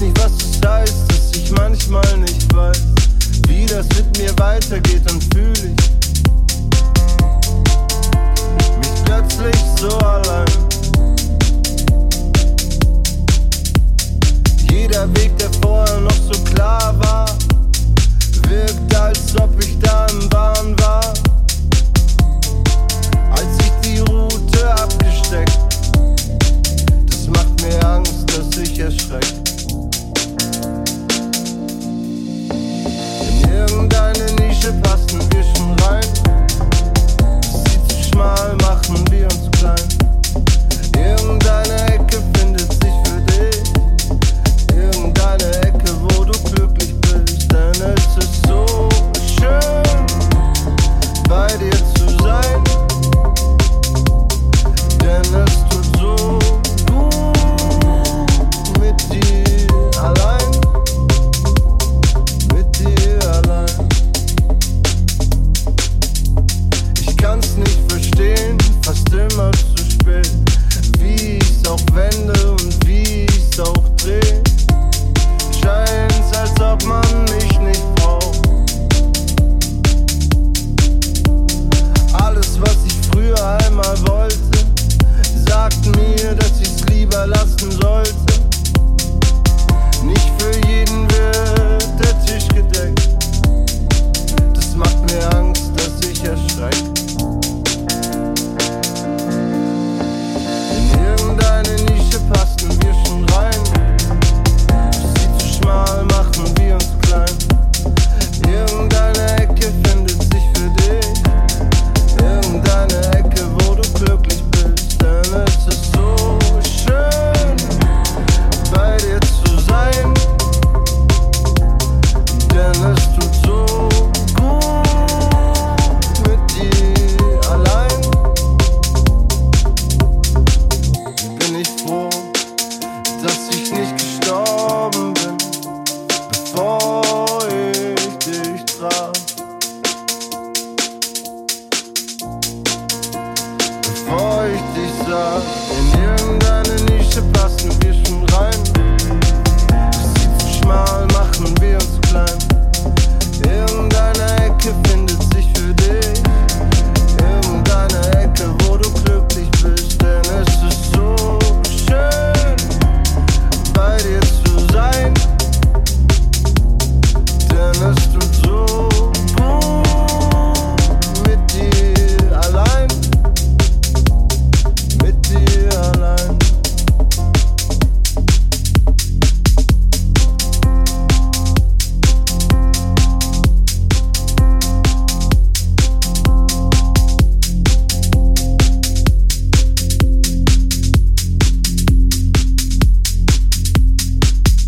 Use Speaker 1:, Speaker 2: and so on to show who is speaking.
Speaker 1: weiß nicht, was es heißt, dass ich manchmal nicht weiß, wie das mit mir weitergeht, dann fühle ich mich plötzlich so allein. Wäsche passen. right? In irgendeine Nische passen wir schon rein.